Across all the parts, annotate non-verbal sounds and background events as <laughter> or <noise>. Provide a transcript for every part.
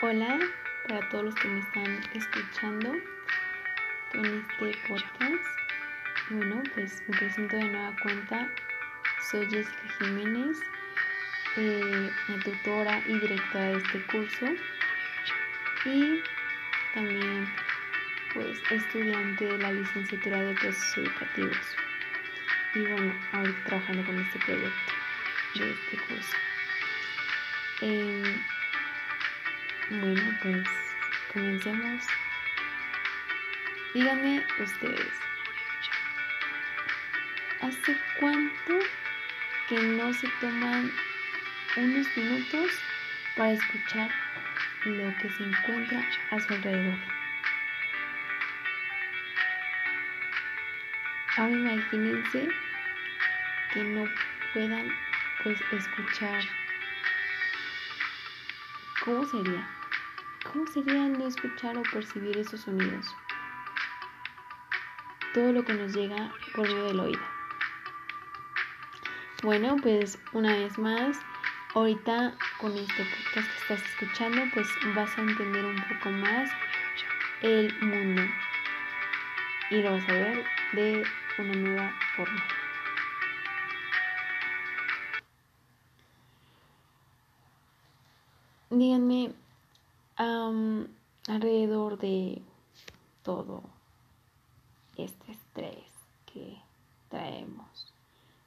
Hola para todos los que me están escuchando en este podcast. Bueno, pues me presento de nueva cuenta. Soy Jessica Jiménez, eh, tutora y directora de este curso. Y también pues estudiante de la licenciatura de procesos educativos. Y bueno, ahorita trabajando con este proyecto de este curso. Eh, bueno, pues comencemos. Díganme ustedes, ¿hace cuánto que no se toman unos minutos para escuchar lo que se encuentra a su alrededor? Ahora imagínense que no puedan pues escuchar. ¿Cómo sería? ¿Cómo sería no escuchar o percibir esos sonidos? Todo lo que nos llega por medio del oído. Bueno, pues una vez más, ahorita con este podcast que estás escuchando, pues vas a entender un poco más el mundo y lo vas a ver de una nueva forma. Díganme, alrededor de todo este estrés que traemos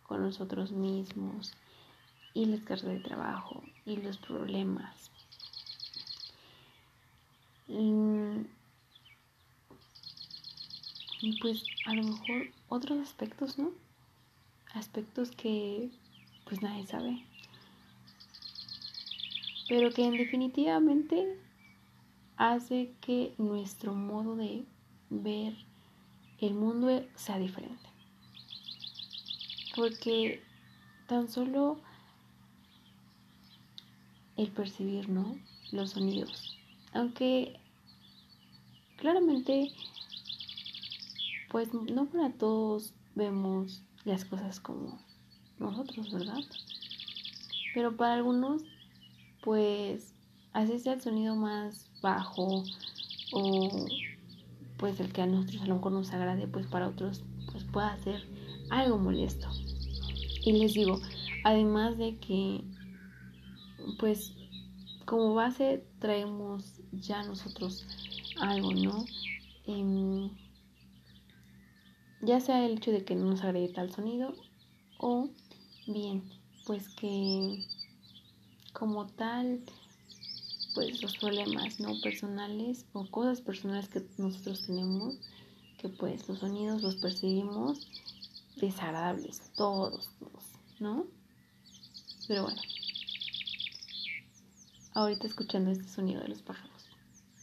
con nosotros mismos y las cargas de trabajo y los problemas. Y pues a lo mejor otros aspectos, ¿no? Aspectos que pues nadie sabe. Pero que en definitivamente hace que nuestro modo de ver el mundo sea diferente. Porque tan solo el percibir, ¿no? Los sonidos. Aunque claramente, pues no para todos vemos las cosas como nosotros, ¿verdad? Pero para algunos, pues así sea el sonido más bajo o pues el que a nosotros a lo mejor nos agrade, pues para otros pues pueda ser algo molesto. Y les digo, además de que pues como base traemos ya nosotros algo, ¿no? Em, ya sea el hecho de que no nos agrade tal sonido o bien, pues que como tal pues los problemas no personales o cosas personales que nosotros tenemos que pues los sonidos los percibimos desagradables todos todos no pero bueno. Ahorita escuchando este sonido de los pájaros.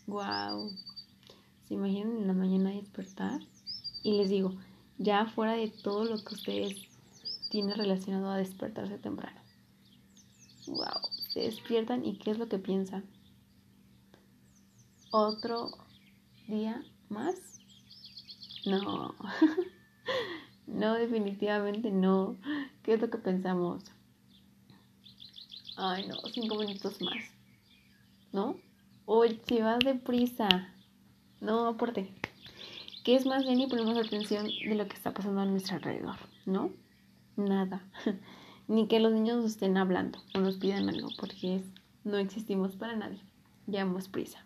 Wow se imaginan en la mañana despertar y les digo ya fuera de todo lo que ustedes tienen relacionado a despertarse temprano. Wow se despiertan y qué es lo que piensan otro día más? No, <laughs> no, definitivamente no. ¿Qué es lo que pensamos? Ay, no, cinco minutos más. ¿No? Oye, si vas deprisa. No, aporte. ¿Qué es más bien y ponemos atención de lo que está pasando a nuestro alrededor? ¿No? Nada. <laughs> Ni que los niños nos estén hablando o nos pidan algo, porque no existimos para nadie. Llevamos prisa.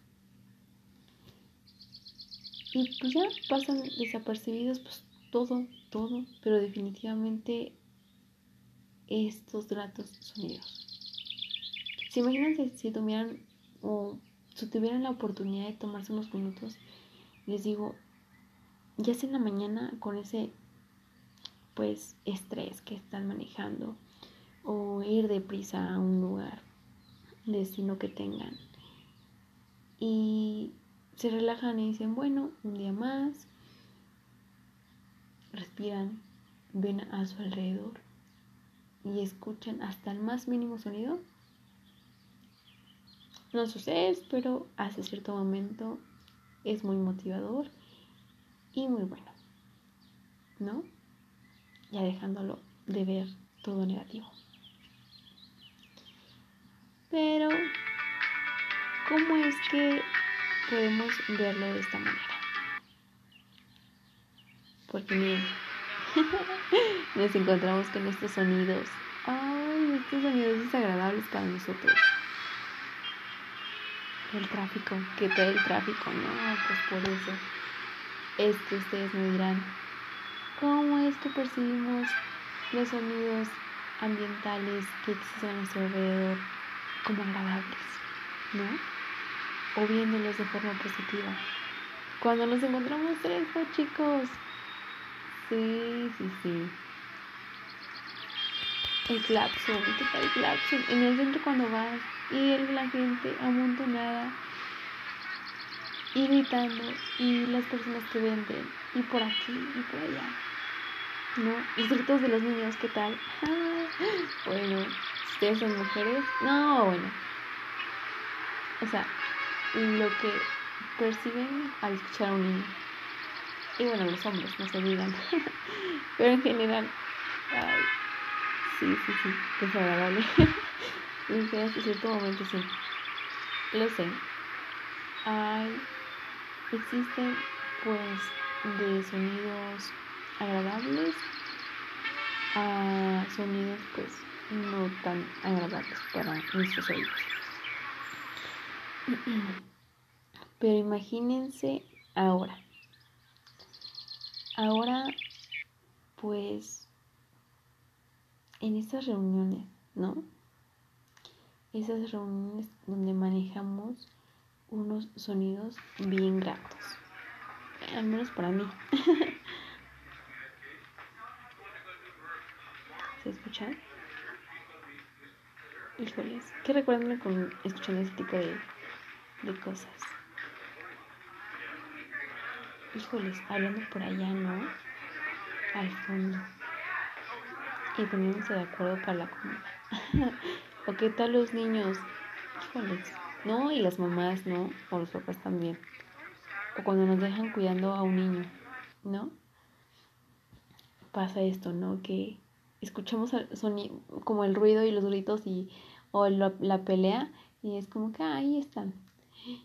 Y pues ya pasan desapercibidos pues todo, todo, pero definitivamente estos gratos sonidos. ¿Se imaginan si, tuvieran o si tuvieran la oportunidad de tomarse unos minutos? Les digo, ya sea en la mañana con ese pues estrés que están manejando o ir deprisa a un lugar, destino que tengan. Y se relajan y dicen, bueno, un día más. Respiran, ven a su alrededor y escuchan hasta el más mínimo sonido. No sucede, pero hace cierto momento es muy motivador y muy bueno. ¿No? Ya dejándolo de ver todo negativo. Pero ¿cómo es que podemos verlo de esta manera? Porque miren, <laughs> nos encontramos con estos sonidos. Ay, estos sonidos desagradables para nosotros. El tráfico, que todo el tráfico, no, pues por eso es que ustedes me dirán, ¿cómo es que percibimos los sonidos ambientales que existen a nuestro alrededor como agradables, ¿no? O viéndolos de forma positiva. Cuando nos encontramos esto, chicos. Sí, sí, sí. El claxon, ¿qué tal el claxon? En el centro cuando vas y la gente amontonada y gritando y las personas que venden y por aquí y por allá. ¿No? Los gritos de los niños, ¿qué tal? <laughs> bueno, ustedes son mujeres, no, bueno. O sea, lo que perciben al escuchar a un niño. Y bueno, los hombres, no se digan. <laughs> Pero en general, ay, sí, sí, sí, desagradable. y <laughs> hasta cierto momento sí. Lo sé. Ay, existen pues de sonidos agradables a sonidos pues no tan agradables para nuestros oídos. <clears throat> Pero imagínense ahora. Ahora pues en estas reuniones, ¿no? Esas reuniones donde manejamos unos sonidos bien gratos. Al menos para mí. <laughs> ¿Se escuchan? Híjoles, ¿qué recuerdan con escuchando ese tipo de, de cosas? Híjoles, hablando por allá, ¿no? Al fondo. Y poniéndose de acuerdo para la comida. <laughs> ¿O qué tal los niños? Híjoles, ¿no? Y las mamás, ¿no? O los papás también. O cuando nos dejan cuidando a un niño, ¿no? Pasa esto, ¿no? Que escuchamos como el ruido y los gritos y o la, pelea y es como que ahí están.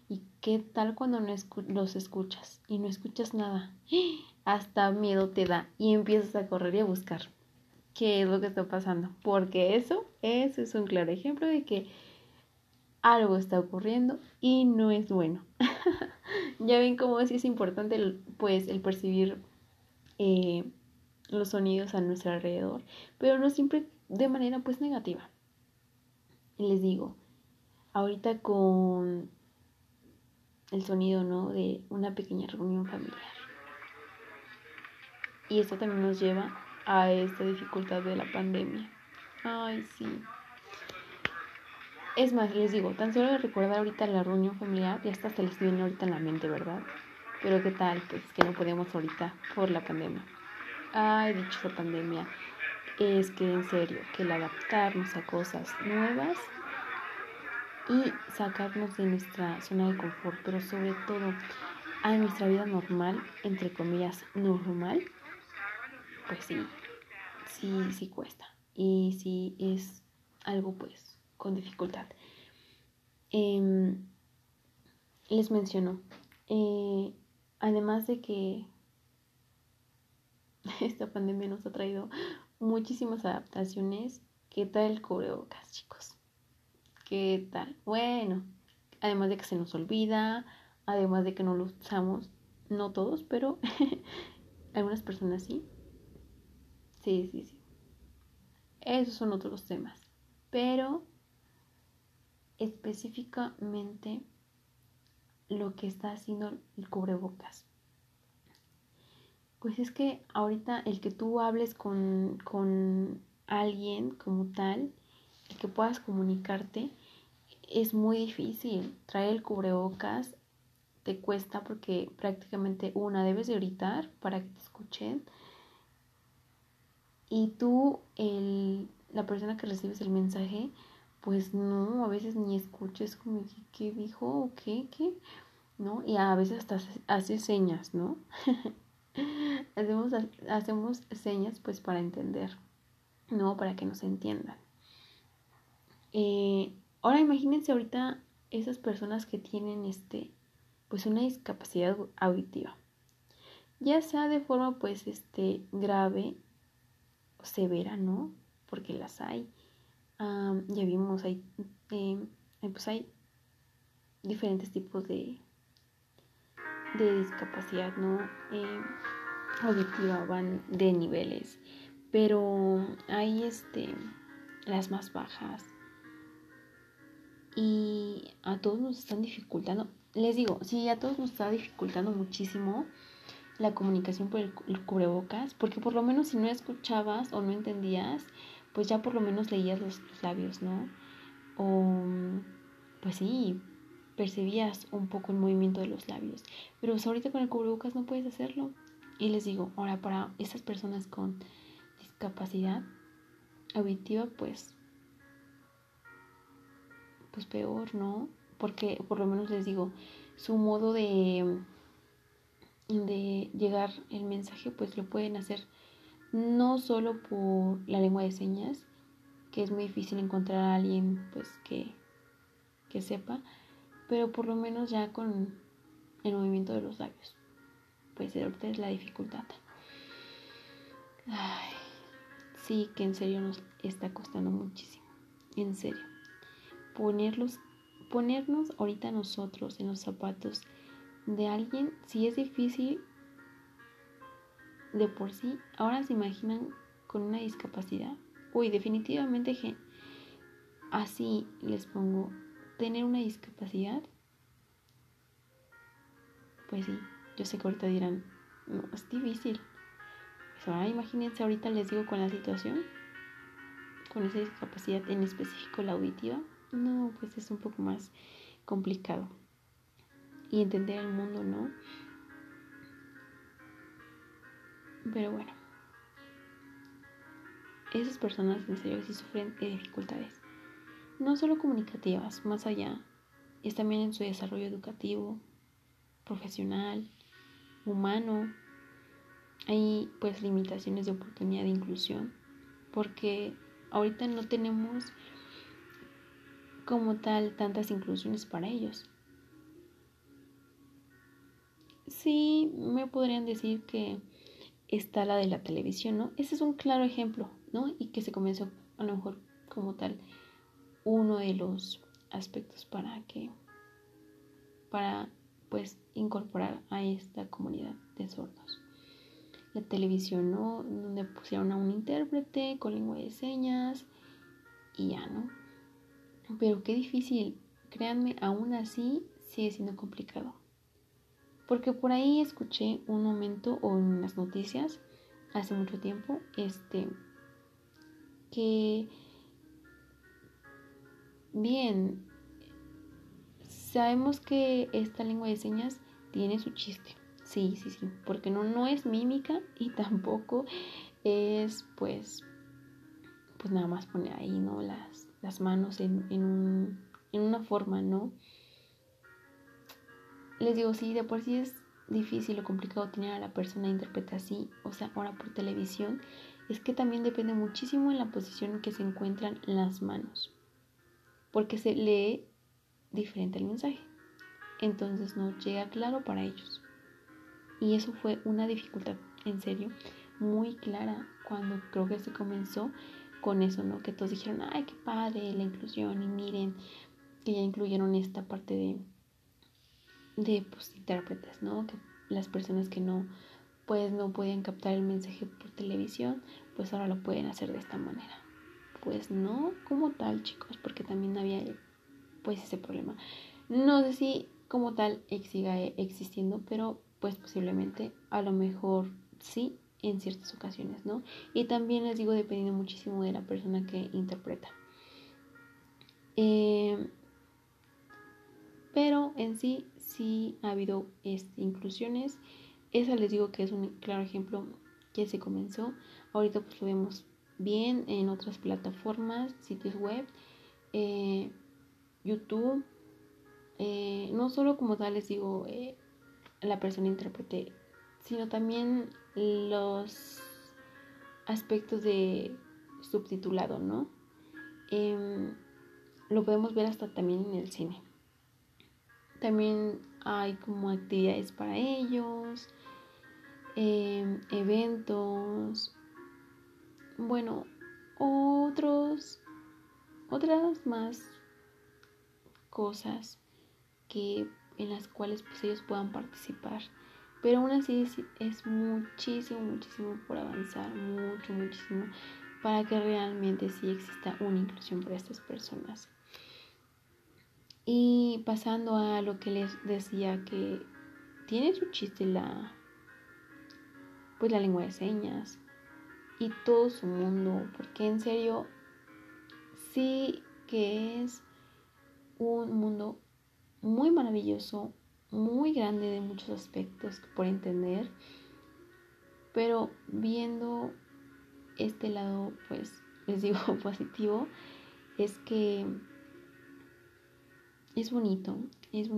¿Y qué tal cuando no los escuchas y no escuchas nada? <gasps> Hasta miedo te da y empiezas a correr y a buscar qué es lo que está pasando. Porque eso, eso es un claro ejemplo de que algo está ocurriendo y no es bueno. <laughs> ya ven cómo es importante pues el percibir eh, los sonidos a nuestro alrededor, pero no siempre de manera pues negativa. Les digo, ahorita con el sonido, ¿no? De una pequeña reunión familiar. Y esto también nos lleva a esta dificultad de la pandemia. Ay, sí. Es más, les digo, tan solo recordar ahorita la reunión familiar, ya hasta se les viene ahorita en la mente, ¿verdad? Pero qué tal, pues que no podemos ahorita por la pandemia ay, dicho pandemia, es que en serio, que el adaptarnos a cosas nuevas y sacarnos de nuestra zona de confort, pero sobre todo a nuestra vida normal, entre comillas, normal, pues sí, sí, sí cuesta. Y sí es algo pues con dificultad. Em, les menciono, eh, además de que <laughs> esta pandemia nos ha traído muchísimas adaptaciones. ¿Qué tal el cubrebocas, chicos? ¿Qué tal? Bueno, además de que se nos olvida, además de que no lo usamos, no todos, pero <laughs> algunas personas sí. Sí, sí, sí. Esos son otros temas. Pero específicamente lo que está haciendo el cubrebocas pues es que ahorita el que tú hables con, con alguien como tal, que puedas comunicarte, es muy difícil. Traer el cubrebocas te cuesta porque prácticamente una debes de gritar para que te escuchen. Y tú, el, la persona que recibes el mensaje, pues no, a veces ni escuches como qué dijo o qué, qué, ¿no? Y a veces hasta hace señas, ¿no? <laughs> hacemos, hacemos señas pues para entender, ¿no? Para que nos entiendan. Eh, ahora imagínense ahorita esas personas que tienen este pues una discapacidad auditiva. Ya sea de forma pues este grave o severa no porque las hay. Ya vimos hay em, pues hay diferentes tipos de de discapacidad no em, auditiva van de niveles. Pero hay este las más bajas y a todos nos están dificultando. Les digo, sí, a todos nos está dificultando muchísimo la comunicación por el, cubrebocas, porque por lo menos si no escuchabas o no entendías, pues ya por lo menos leías los, labios, ¿no? O, pues sí, percibías un poco el movimiento de los labios. Pero pues ahorita con el cubrebocas no puedes hacerlo. Y les digo, ahora para esas personas con discapacidad auditiva, pues pues peor, ¿no? Porque por lo menos les digo, su modo de, de llegar el mensaje, pues lo pueden hacer no solo por la lengua de señas, que es muy difícil encontrar a alguien pues que, que sepa, pero por lo menos ya con el movimiento de los labios. Pues ahorita es la dificultad. Ay, sí que en serio nos está costando muchísimo. En serio ponerlos, ponernos ahorita nosotros en los zapatos de alguien, si es difícil de por sí, ahora se imaginan con una discapacidad. Uy, definitivamente así les pongo, tener una discapacidad. Pues sí, yo sé que ahorita dirán, no, es difícil. Pues ahora imagínense, ahorita les digo con la situación, con esa discapacidad en específico la auditiva, no, pues es un poco más complicado. Y entender el mundo, ¿no? Pero bueno, esas personas en serio sí sufren de dificultades, no solo comunicativas, más allá, es también en su desarrollo educativo, profesional, humano. Hay pues limitaciones de oportunidad de inclusión, porque ahorita no tenemos como tal tantas inclusiones para ellos. Sí, me podrían decir que está la de la televisión, ¿no? Ese es un claro ejemplo, ¿no? Y que se comenzó a lo mejor como tal uno de los aspectos para que, para pues incorporar a esta comunidad de sordos. La televisión, ¿no? Donde pusieron a un intérprete con lengua de señas y ya, ¿no? Pero qué difícil, créanme, aún así sigue siendo complicado. Porque por ahí escuché un momento o en las noticias hace mucho tiempo, este, que bien, sabemos que esta lengua de señas tiene su chiste. Sí, sí, sí, porque no, no es mímica y <laughs> tampoco es pues, pues nada más poner ahí, ¿no? Las, las manos en, un, en una forma, ¿no? Les digo, sí, de por sí es difícil o complicado tener a la persona intérprete así, o sea, ahora por televisión, es que también depende muchísimo en la posición en que se encuentran las manos, porque se lee diferente el mensaje, entonces no llega claro para ellos. Y eso fue una dificultad, en serio, muy clara cuando creo que se comenzó con eso, ¿no? Que todos dijeron, ay, qué padre la inclusión y miren que ya incluyeron esta parte de, de pues, intérpretes, ¿no? Que las personas que no, pues no podían captar el mensaje por televisión, pues ahora lo pueden hacer de esta manera. Pues no como tal, chicos, porque también había pues ese problema. No sé si como tal siga existiendo, pero pues posiblemente a lo mejor sí en ciertas ocasiones, ¿no? Y también les digo, dependiendo muchísimo de la persona que interpreta. Em, pero en sí, sí ha habido inclusiones. Esa les digo que es un claro ejemplo que se comenzó. Ahorita pues lo vemos bien en otras plataformas, sitios web, eh, YouTube. Eh, no solo como tal les digo eh, la persona intérprete, sino también los aspectos de subtitulado, ¿no? Em, lo podemos ver hasta también en el cine. también hay como actividades para ellos, em, eventos, bueno, otros, otras más cosas que en las cuales pues ellos puedan participar. Pero aún así es, muchísimo, muchísimo por avanzar, mucho, muchísimo, para que realmente sí exista una inclusión para estas personas. Y pasando a lo que les decía que tiene su chiste la pues la lengua de señas y todo su mundo, porque en serio sí que es un mundo muy maravilloso, muy grande de muchos aspectos por entender, pero viendo este lado, pues <laughs> les digo <laughs> positivo, es que es bonito, es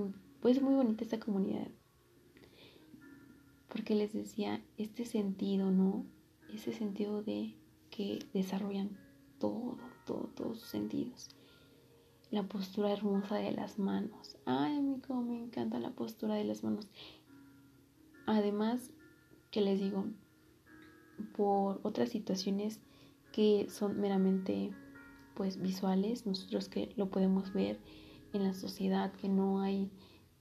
pues muy bonita esta comunidad. Porque les decía, este sentido, ¿no? Ese sentido de que desarrollan todo, todo, todos sus sentidos la postura hermosa de las manos. Ay, a mí como me encanta la postura de las manos. Además, que les digo, por otras situaciones que son meramente pues visuales, nosotros que lo podemos ver en la sociedad, que no hay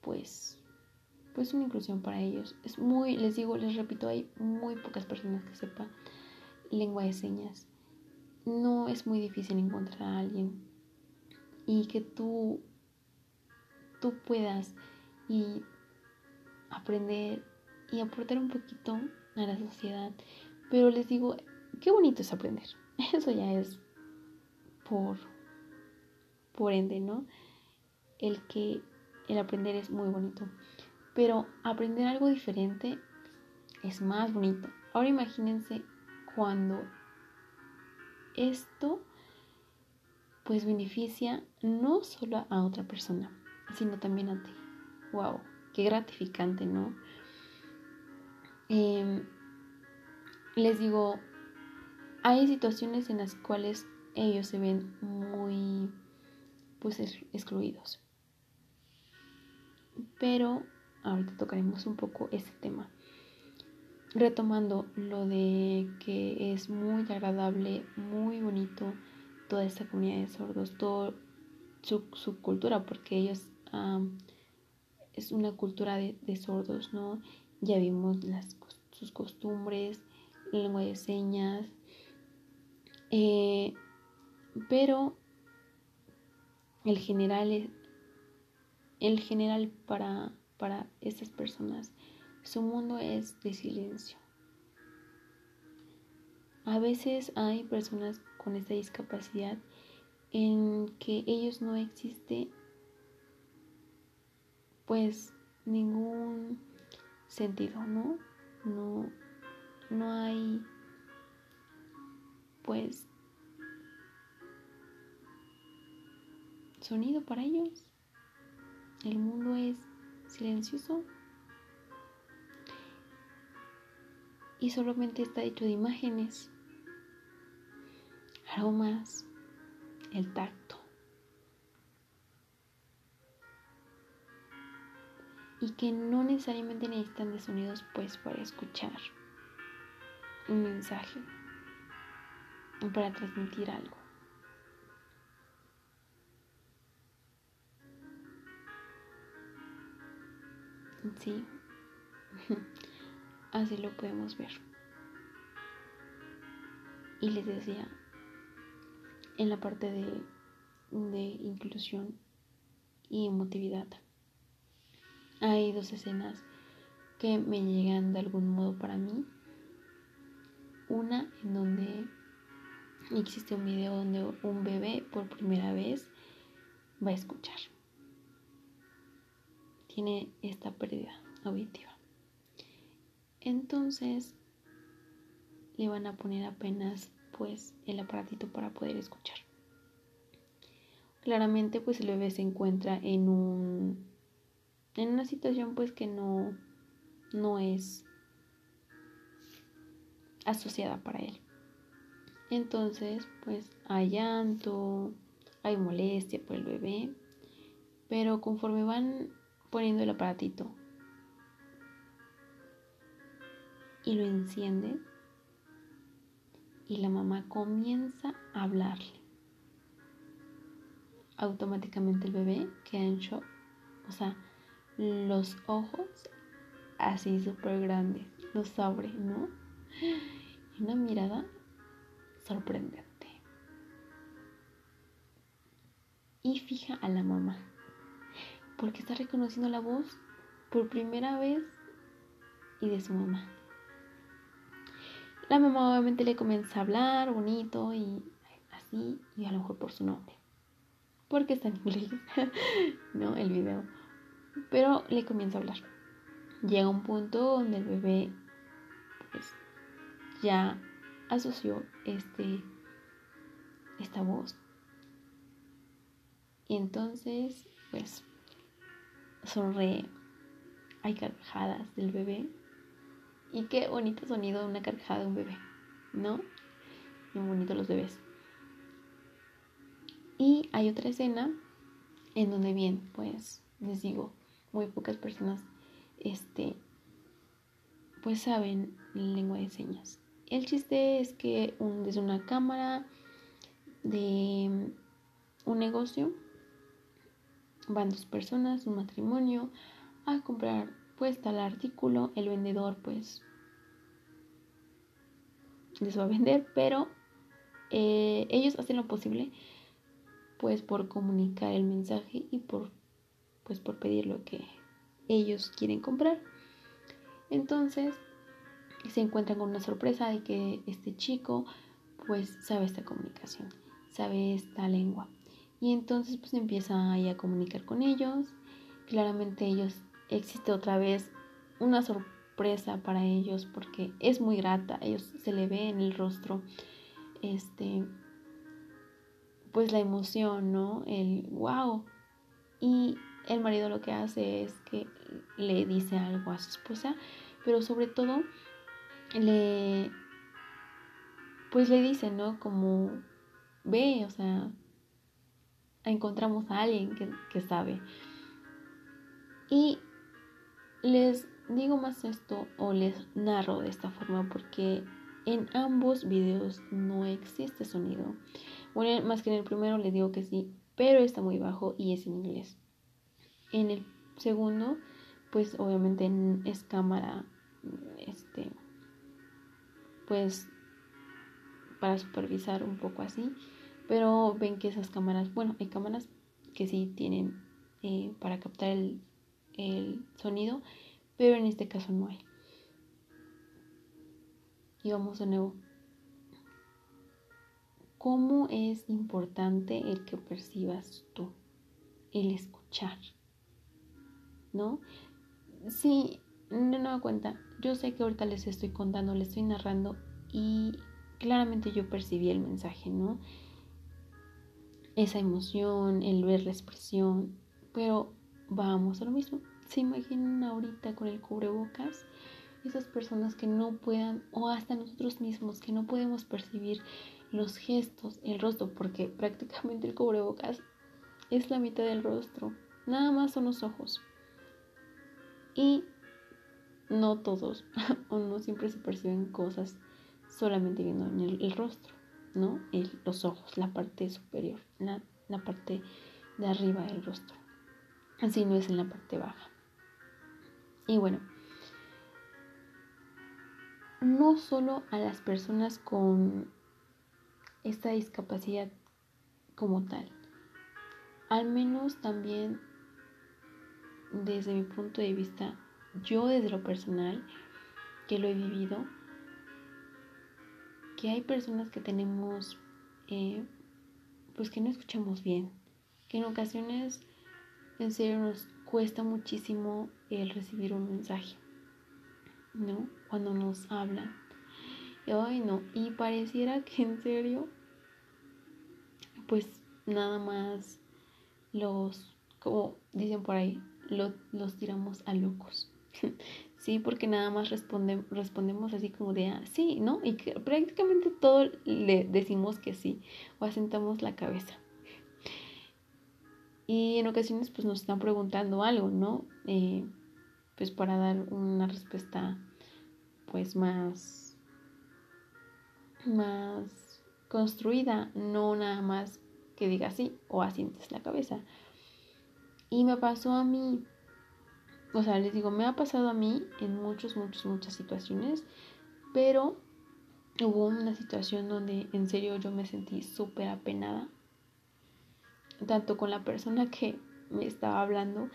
pues pues una inclusión para ellos. Es muy, les digo, les repito, hay muy pocas personas que sepan lengua de señas. No es muy difícil encontrar a alguien y que tú, tú puedas y aprender y aportar un poquito a la sociedad. Pero les digo, qué bonito es aprender. <laughs> Eso ya es por, por ende, ¿no? El que el aprender es muy bonito. Pero aprender algo diferente es más bonito. Ahora imagínense cuando esto pues beneficia no solo a otra persona, sino también a ti. ¡Wow! Qué gratificante, ¿no? Em, les digo, hay situaciones en las cuales ellos se ven muy, pues, excluidos. Pero ahorita tocaremos un poco ese tema. Retomando lo de que es muy agradable, muy bonito toda esta comunidad de sordos, toda su, cultura, porque ellos es una cultura de, sordos, ¿no? Ya vimos sus costumbres, lengua de señas, eh, pero el general, el general para, para estas personas, su mundo es de silencio. A veces hay personas con esta discapacidad en que ellos no existe pues ningún sentido, ¿no? No, no hay pues sonido para ellos. El mundo es silencioso y solamente está hecho de imágenes aromas, el tacto. Y que no necesariamente necesitan de sonidos pues para escuchar un mensaje o para transmitir algo. Sí, <laughs> así lo podemos ver. Y les decía, en la parte de, de inclusión y emotividad. Hay dos escenas que me llegan de algún modo para mí. Una en donde existe un video donde un bebé por primera vez va a escuchar. Tiene esta pérdida auditiva. Entonces le van a poner apenas pues el aparatito para poder escuchar. Claramente pues el bebé se encuentra en un en una situación pues que no no es asociada para él. Entonces, pues hay llanto, hay molestia por el bebé, pero conforme van poniendo el aparatito y lo enciende y la mamá comienza a hablarle. Automáticamente el bebé queda en shock. O sea, los ojos así súper grandes, los abre, ¿no? Y una mirada sorprendente. Y fija a la mamá, porque está reconociendo la voz por primera vez y de su mamá. La mamá obviamente le comienza a hablar bonito y así, y a lo mejor por su nombre. Porque está en inglés, <laughs> ¿no? El video. Pero le comienza a hablar. Llega un punto donde el bebé, pues, ya asoció este, esta voz. Y entonces, pues, sonríe. Hay carcajadas del bebé y qué bonito sonido una carcajada de un bebé, ¿no? Muy bonito los bebés. Y hay otra escena en donde bien, pues les digo, muy pocas personas este pues saben lengua de señas. El chiste es que desde una cámara de un negocio van dos personas, un matrimonio, a comprar pues tal artículo, el vendedor pues les va a vender, pero eh, ellos hacen lo posible pues por comunicar el mensaje y por pues por pedir lo que ellos quieren comprar. Entonces se encuentran con una sorpresa de que este chico pues sabe esta comunicación, sabe esta lengua. Y entonces pues empieza ahí a comunicar con ellos. Claramente ellos existe otra vez una sorpresa para ellos porque es muy grata, ellos se le ve en el rostro este pues la emoción, ¿no? El wow. Y el marido lo que hace es que le dice algo a su esposa, pero sobre todo le pues le dice, ¿no? Como ve, o sea, encontramos a alguien que, que sabe. Y les digo más esto o les narro de esta forma porque en ambos videos no existe sonido. Bueno, más que en el primero les digo que sí, pero está muy bajo y es en inglés. En el segundo, pues obviamente es cámara, este, pues para supervisar un poco así, pero ven que esas cámaras, bueno, hay cámaras que sí tienen eh, para captar el el sonido, pero en este caso no hay. Y vamos de nuevo. ¿Cómo es importante el que percibas tú? El escuchar. ¿No? Sí, no me cuenta. Yo sé que ahorita les estoy contando, les estoy narrando y claramente yo percibí el mensaje, ¿no? Esa emoción, el ver la expresión, pero vamos a lo mismo. ¿Se imaginan ahorita con el cubrebocas? Esas personas que no puedan, o hasta nosotros mismos, que no podemos percibir los gestos, el rostro, porque <laughs> prácticamente el cubrebocas es la mitad del rostro. Nada más son los ojos. Y no todos, <laughs> o no siempre se perciben cosas solamente viendo el, rostro, ¿no? los ojos, la parte superior, la, la parte de arriba del rostro. Así no es en la parte baja. Y bueno, no solo a las personas con esta discapacidad como tal, al menos también desde mi punto de vista, yo desde lo personal, que lo he vivido, que hay personas que tenemos, eh, pues que no escuchamos bien, que en ocasiones en serio nos cuesta muchísimo el recibir un mensaje, ¿no? Cuando nos hablan. Ay, no, y pareciera que en serio, pues nada más los, como dicen por ahí, los tiramos a locos. <laughs> sí, porque nada más respondemos así como de, ah, sí, ¿no? Y que prácticamente todo le decimos que sí, o asentamos la cabeza. Y en ocasiones pues nos están preguntando algo, ¿no? Eh, pues para dar una respuesta pues más, más construida, no nada más que diga así o asientes la cabeza. Y me pasó a mí, o sea, les digo, me ha pasado a mí en muchas, muchas, muchas situaciones, pero hubo una situación donde en serio yo me sentí súper apenada, tanto con la persona que me estaba hablando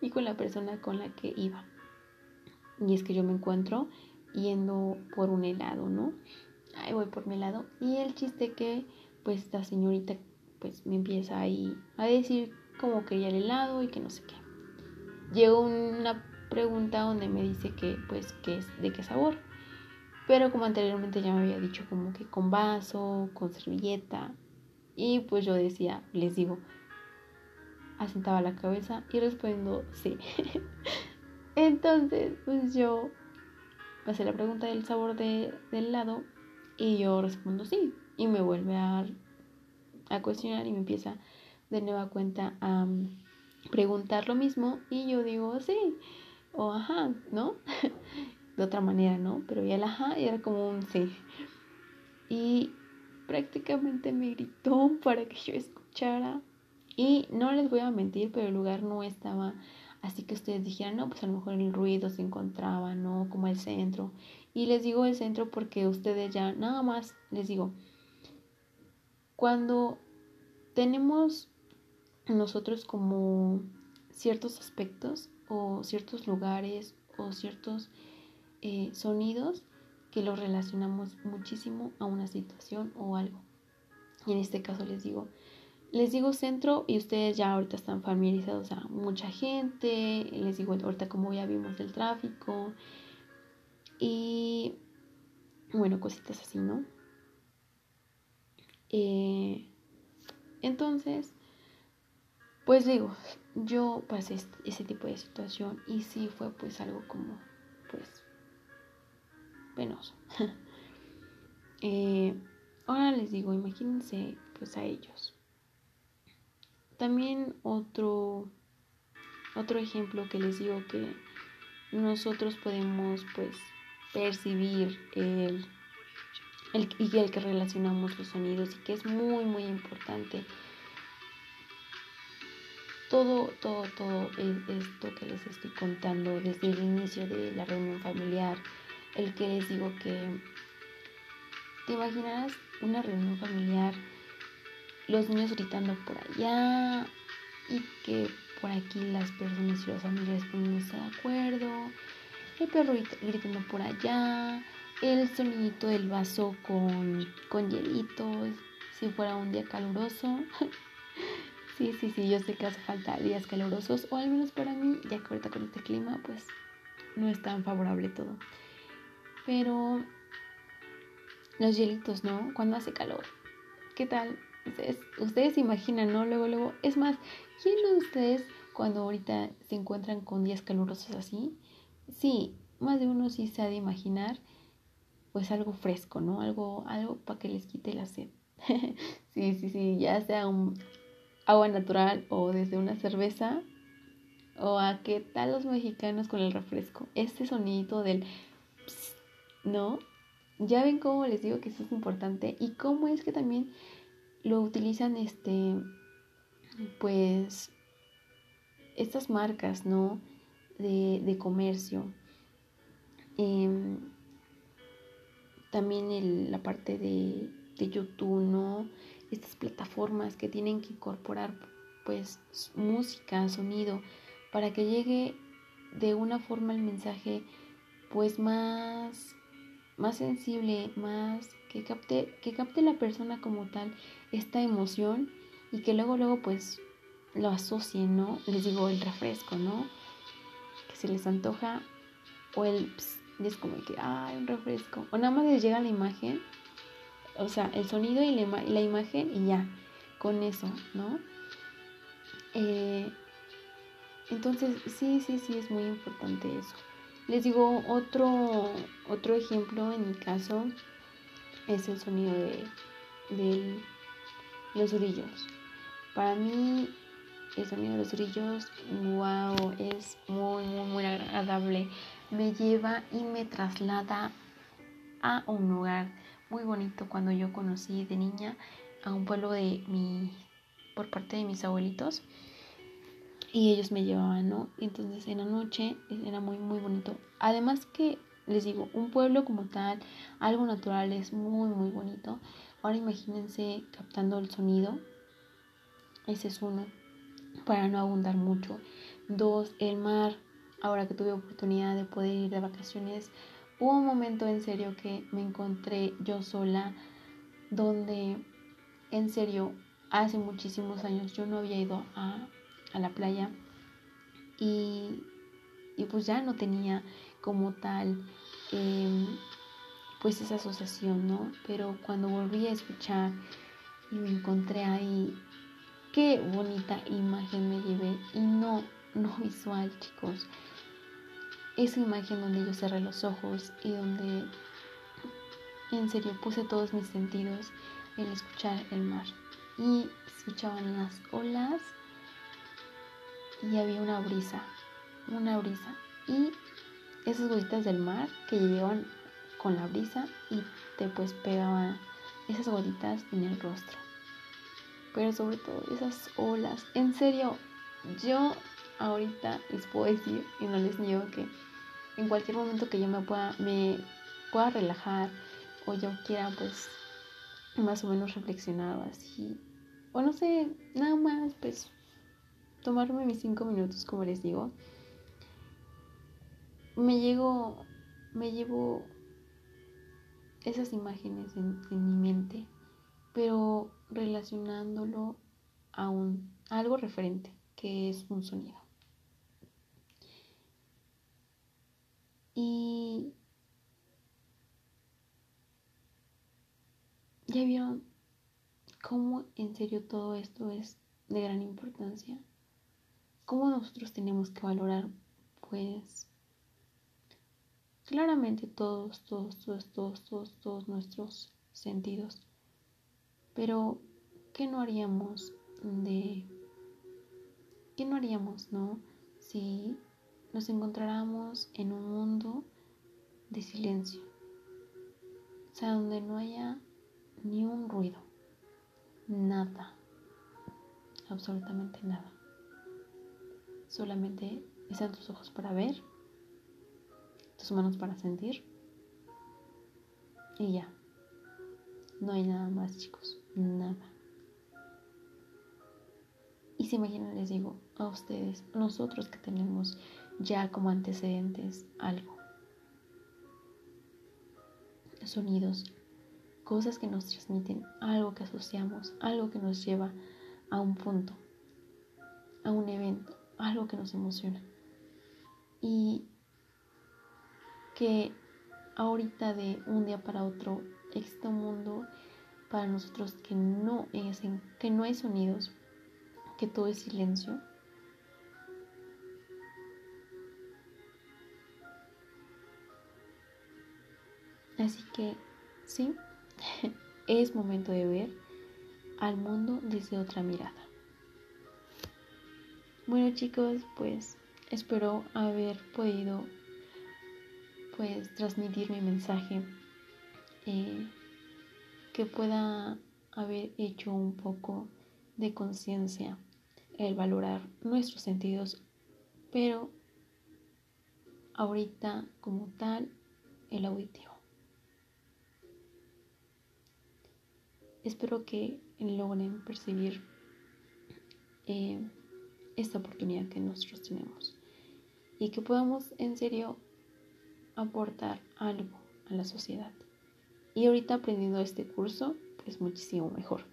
y con la persona con la que iba. Y es que yo me encuentro yendo por un helado, ¿no? Ahí voy por mi helado. Y el chiste que, pues, esta señorita, pues, me empieza ahí a decir cómo quería el helado y que no sé qué. Llegó una pregunta donde me dice que, pues, que es de qué sabor. Pero como anteriormente ya me había dicho como que con vaso, con servilleta. Y pues yo decía, les digo, asentaba la cabeza y respondo sí. <laughs> Entonces, pues yo hace la pregunta del sabor de, del helado y yo respondo sí. Y me vuelve a, a cuestionar y me empieza de nueva cuenta a preguntar lo mismo y yo digo sí o ajá, ¿no? <laughs> de otra manera, ¿no? Pero ya el ajá era como un sí. Y prácticamente me gritó para que yo escuchara. Y no les voy a mentir, pero el lugar no estaba así que ustedes dijeran, no, pues a lo mejor el ruido se encontraba, ¿no? Como el centro. Y les digo el centro porque ustedes ya, nada más, les digo, cuando tenemos nosotros como ciertos aspectos o ciertos lugares o ciertos eh, sonidos que los relacionamos muchísimo a una situación o algo. Y en este caso les digo, les digo centro y ustedes ya ahorita están familiarizados a mucha gente, les digo ahorita como ya vimos el tráfico y bueno, cositas así, ¿no? Eh, entonces, pues digo, yo pasé ese tipo de situación y sí fue pues algo como, pues, penoso. <laughs> Eh, ahora les digo, imagínense pues a ellos. También otro, otro ejemplo que les digo que nosotros podemos pues percibir el, el, y el que relacionamos los sonidos y que es muy muy importante todo, todo, todo esto que les estoy contando desde el inicio de la reunión familiar, el que les digo que te imaginarás una reunión familiar, los niños gritando por allá y que por aquí las personas y los familiares poniéndose de acuerdo, el perro gritando por allá, el sonidito del vaso con, con hielitos, si fuera un día caluroso. <laughs> sí, sí, sí, yo sé que hace falta días calurosos, o al menos para mí, ya que ahorita con este clima, pues no es tan favorable todo. Pero los hielitos, ¿no? Cuando hace calor. ¿Qué tal? Ustedes, ustedes imaginan, ¿no? Luego, luego. Es más, ¿quién de ustedes cuando ahorita se encuentran con días calurosos así? Sí, más de uno sí se ha de imaginar pues algo fresco, ¿no? Algo, algo para que les quite la sed. <laughs> sí, sí, sí, ya sea un agua natural o desde una cerveza. O a qué tal los mexicanos con el refresco. Este sonido del ¿no? Ya ven cómo les digo que eso es importante y cómo es que también lo utilizan este, pues, estas marcas, ¿no? De, comercio. Em, también la parte de, de YouTube, ¿no? Estas plataformas que tienen que incorporar, pues, música, sonido, para que llegue de una forma el mensaje, pues, más más sensible, más que capte, que capte la persona como tal esta emoción y que luego, luego pues lo asocien, ¿no? Les digo el refresco, ¿no? Que se les antoja o el es como que, ay, un refresco. O nada más les llega la imagen, o sea, el sonido y la, la imagen y ya, con eso, ¿no? Eh, entonces, sí, sí, sí, es muy importante eso. Les digo, otro, otro ejemplo en mi caso es el sonido de, los grillos. Para mí el sonido de los grillos, wow, es muy, muy, muy agradable. Me lleva y me traslada a un lugar muy bonito cuando yo conocí de niña a un pueblo de mi, por parte de mis abuelitos y ellos me llevaban, ¿no? Entonces en la noche era muy, muy bonito. Además que, les digo, un pueblo como tal, algo natural es muy, muy bonito. Ahora imagínense captando el sonido. Ese es uno, para no abundar mucho. Dos, el mar. Ahora que tuve oportunidad de poder ir de vacaciones, hubo un momento en serio que me encontré yo sola, donde en serio, hace muchísimos años yo no había ido a a la playa y, pues ya no tenía como tal em, pues esa asociación, ¿no? Pero cuando volví a escuchar y me encontré ahí, qué bonita imagen me llevé y no, no visual, chicos. Esa imagen donde yo cerré los ojos y donde en serio puse todos mis sentidos en escuchar el mar y escuchaban las olas y había una brisa, una brisa. Y esas gotitas del mar que llegaban con la brisa y te pues pegaban esas gotitas en el rostro. Pero sobre todo esas olas. En serio, yo ahorita les puedo decir y no les niego que en cualquier momento que yo me pueda, me pueda relajar o yo quiera pues más o menos reflexionar así. O no sé, nada más pues tomarme mis cinco minutos, como les digo, me llego, me llevo esas imágenes en, mi mente, pero relacionándolo a, un, algo referente, que es un sonido. Y ya vieron cómo en serio todo esto es de gran importancia. ¿Cómo nosotros tenemos que valorar? Pues claramente todos, todos, todos, todos, todos, todos nuestros sentidos. Pero, ¿qué no haríamos de... ¿Qué no haríamos, no? Si nos encontráramos en un mundo de silencio. O sea, donde no haya ni un ruido. Nada. Absolutamente nada. Solamente están tus ojos para ver, tus manos para sentir. Y ya. No hay nada más, chicos. Nada. Y se imaginan, les digo a ustedes, nosotros que tenemos ya como antecedentes algo. Sonidos, cosas que nos transmiten, algo que asociamos, algo que nos lleva a un punto, a un evento, algo que nos emociona. Y que ahorita de un día para otro existe un mundo para nosotros que no que no hay sonidos, que todo es silencio. Así que sí, <laughs> es momento de ver al mundo desde otra mirada. Bueno chicos, pues espero haber podido pues transmitir mi mensaje eh, que pueda haber hecho un poco de conciencia el valorar nuestros sentidos pero ahorita como tal el auditivo. Espero que logren percibir eh, esta oportunidad que nosotros tenemos y que podamos en serio aportar algo a la sociedad. Y ahorita aprendiendo este curso, pues muchísimo mejor.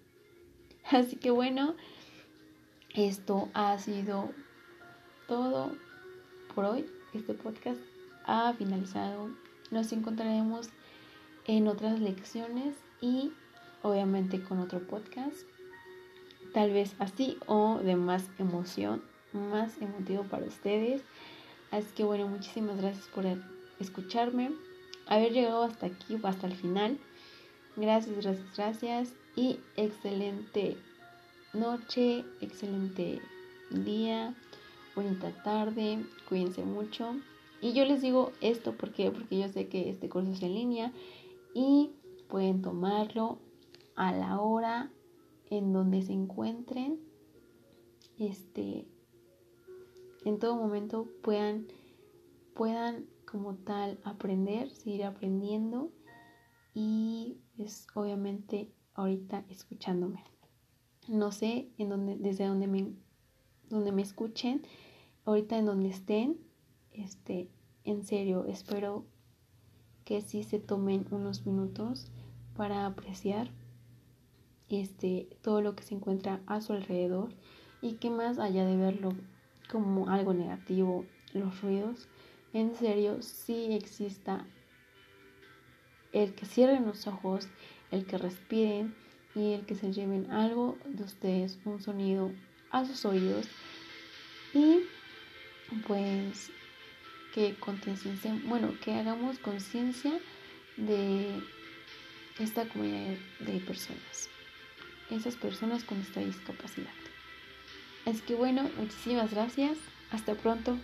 <laughs> Así que bueno, esto ha sido todo por hoy. Este podcast ha finalizado. Nos encontraremos en otras lecciones y obviamente con otro podcast tal vez así o de más emoción, más emotivo para ustedes. Así que bueno, muchísimas gracias por escucharme, haber llegado hasta aquí o hasta el final. Gracias, gracias, gracias y excelente noche, excelente día, bonita tarde, cuídense mucho. Y yo les digo esto porque porque yo sé que este curso es en línea y pueden tomarlo a la hora en donde se encuentren. Este en todo momento puedan puedan como tal aprender, seguir aprendiendo y es obviamente ahorita escuchándome. No sé en dónde, desde dónde me, donde me escuchen, ahorita en donde estén, este, en serio, espero que sí se tomen unos minutos para apreciar este, todo lo que se encuentra a su alrededor y que más allá de verlo como algo negativo, los ruidos, en serio sí exista el que cierren los ojos, el que respiren y el que se lleven algo de ustedes, un sonido a sus oídos y pues que bueno, que hagamos conciencia de esta comunidad de personas, esas personas con esta discapacidad. Es que bueno, muchísimas gracias, hasta pronto.